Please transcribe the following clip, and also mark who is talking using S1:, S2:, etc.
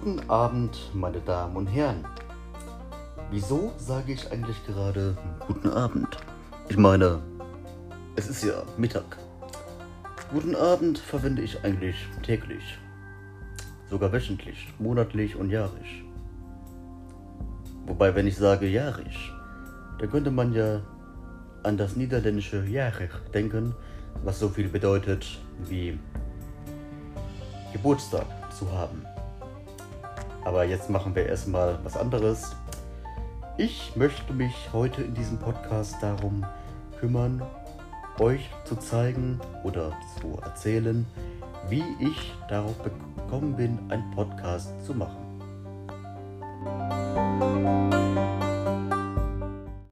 S1: Guten Abend, meine Damen und Herren. Wieso sage ich eigentlich gerade guten Abend? Ich meine, es ist ja Mittag. Guten Abend verwende ich eigentlich täglich, sogar wöchentlich, monatlich und jährlich. Wobei, wenn ich sage jährlich, dann könnte man ja an das niederländische Jarig denken, was so viel bedeutet wie Geburtstag zu haben. Aber jetzt machen wir erstmal was anderes. Ich möchte mich heute in diesem Podcast darum kümmern, euch zu zeigen oder zu erzählen, wie ich darauf gekommen bin, einen Podcast zu machen.